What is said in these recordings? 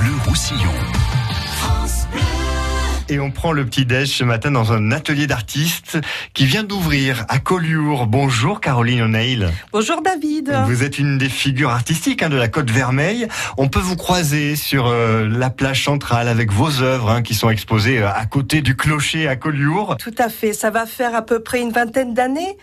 Bleu Roussillon. Et on prend le petit déj ce matin dans un atelier d'artistes qui vient d'ouvrir à Collioure. Bonjour Caroline O'Neill. Bonjour David. Vous êtes une des figures artistiques hein, de la Côte Vermeille. On peut vous croiser sur euh, la plage centrale avec vos œuvres hein, qui sont exposées euh, à côté du clocher à Collioure. Tout à fait. Ça va faire à peu près une vingtaine d'années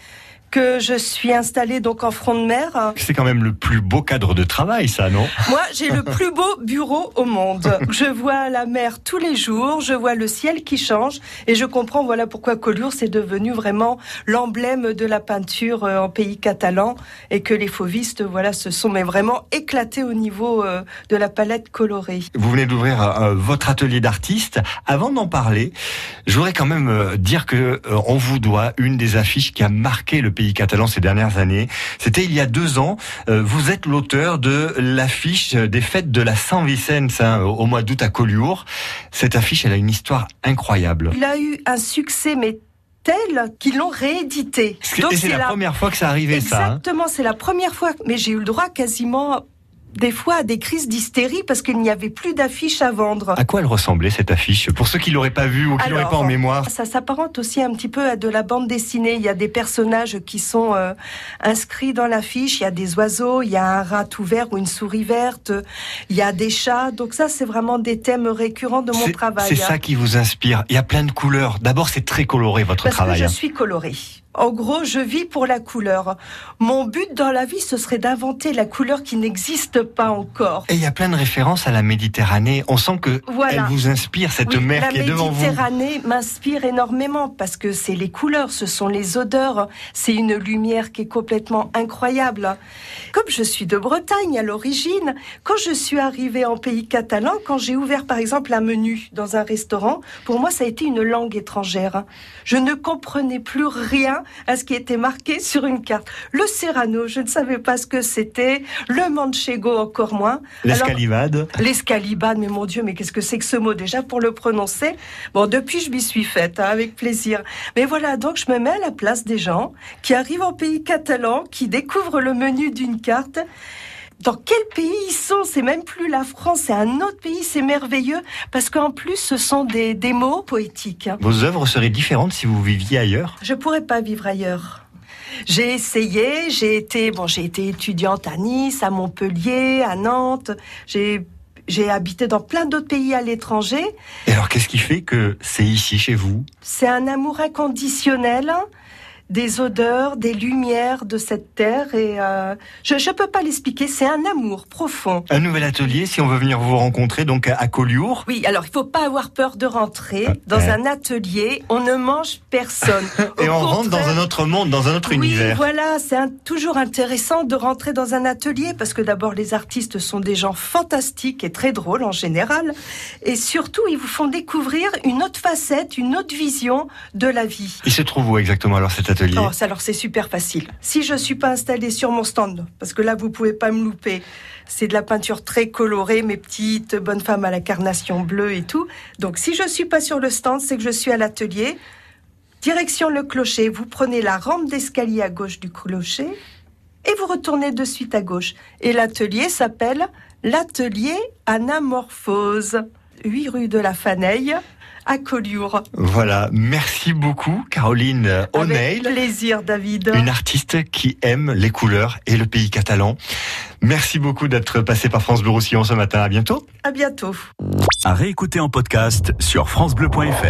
que je suis installée donc en front de mer. C'est quand même le plus beau cadre de travail, ça, non? Moi, j'ai le plus beau bureau au monde. Je vois la mer tous les jours, je vois le ciel qui change, et je comprends voilà pourquoi Collioure c'est devenu vraiment l'emblème de la peinture euh, en pays catalan, et que les fauvistes voilà se sont mais vraiment éclatés au niveau euh, de la palette colorée. Vous venez d'ouvrir euh, votre atelier d'artiste. Avant d'en parler, je voudrais quand même dire que on vous doit une des affiches qui a marqué le pays catalan ces dernières années. C'était il y a deux ans. Euh, vous êtes l'auteur de l'affiche des fêtes de la Saint-Vicence hein, au mois d'août à Collioure. Cette affiche, elle a une histoire incroyable. Il a eu un succès, mais tel qu'ils l'ont réédité. C'est la, première fois que ça arrivait, ça. Hein. Exactement, c'est la première fois. Mais j'ai eu le droit quasiment des fois à des crises d'hystérie parce qu'il n'y avait plus d'affiches à vendre. À quoi elle ressemblait cette affiche? Pour ceux qui l'auraient pas vue ou qui l'auraient pas en mémoire. Ça s'apparente aussi un petit peu à de la bande dessinée. Il y a des personnages qui sont euh, inscrits dans l'affiche. Il y a des oiseaux, il y a un rat tout vert ou une souris verte, il y a des chats. Donc ça, c'est vraiment des thèmes récurrents de mon travail. C'est ça hein. qui vous inspire. Il y a plein de couleurs. D'abord, c'est très coloré votre parce travail. Que je hein. suis colorée. En gros, je vis pour la couleur. Mon but dans la vie, ce serait d'inventer la couleur qui n'existe pas encore. Et il y a plein de références à la Méditerranée. On sent que elle vous inspire, cette mer qui est devant vous. La Méditerranée m'inspire énormément parce que c'est les couleurs, ce sont les odeurs, c'est une lumière qui est complètement incroyable. Comme je suis de Bretagne à l'origine, quand je suis arrivée en pays catalan, quand j'ai ouvert par exemple un menu dans un restaurant, pour moi ça a été une langue étrangère. Je ne comprenais plus rien à ce qui était marqué sur une carte. Le Serrano, je ne savais pas ce que c'était. Le Manchego, encore moins. L'escalibade. L'escalibade, mais mon Dieu, mais qu'est-ce que c'est que ce mot déjà pour le prononcer? Bon, depuis, je m'y suis faite, hein, avec plaisir. Mais voilà, donc je me mets à la place des gens qui arrivent en pays catalan, qui découvrent le menu d'une carte dans quel pays ils sont? C'est même plus la France, c'est un autre pays, c'est merveilleux parce qu'en plus ce sont des, des mots poétiques. Vos œuvres seraient différentes si vous viviez ailleurs? Je pourrais pas vivre ailleurs. J'ai essayé, j'ai été bon, j'ai été étudiante à Nice, à Montpellier, à Nantes. J'ai j'ai habité dans plein d'autres pays à l'étranger. Et alors, qu'est-ce qui fait que c'est ici, chez vous? C'est un amour inconditionnel des odeurs, des lumières de cette terre et euh, je ne peux pas l'expliquer, c'est un amour profond. Un nouvel atelier si on veut venir vous rencontrer donc à Collioure. Oui, alors il faut pas avoir peur de rentrer dans un atelier, on ne mange personne. et on rentre dans un autre monde, dans un autre oui, univers. voilà, c'est toujours intéressant de rentrer dans un atelier parce que d'abord les artistes sont des gens fantastiques et très drôles en général et surtout ils vous font découvrir une autre facette, une autre vision de la vie. Il se trouve où exactement alors cet Oh, alors c'est super facile. Si je suis pas installée sur mon stand, parce que là vous pouvez pas me louper, c'est de la peinture très colorée, mes petites bonnes femmes à la carnation bleue et tout. Donc si je suis pas sur le stand, c'est que je suis à l'atelier. Direction le clocher, vous prenez la rampe d'escalier à gauche du clocher et vous retournez de suite à gauche. Et l'atelier s'appelle l'atelier Anamorphose, 8 rue de la Faneille à Collioure. Voilà, merci beaucoup Caroline O'Neill. Avec plaisir David. Une artiste qui aime les couleurs et le pays catalan. Merci beaucoup d'être passé par France Bleu Roussillon ce matin. À bientôt. À bientôt. À réécouter en podcast sur francebleu.fr.